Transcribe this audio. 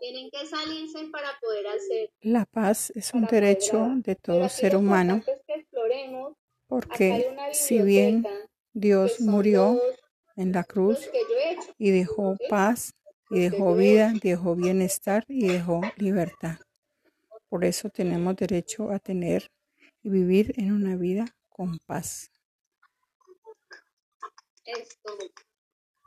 Tienen que salirse para poder hacer. La paz es un derecho de todo ser humano porque si bien Dios murió en la cruz y dejó paz y dejó vida, dejó bienestar y dejó libertad. Por eso tenemos derecho a tener y vivir en una vida con paz.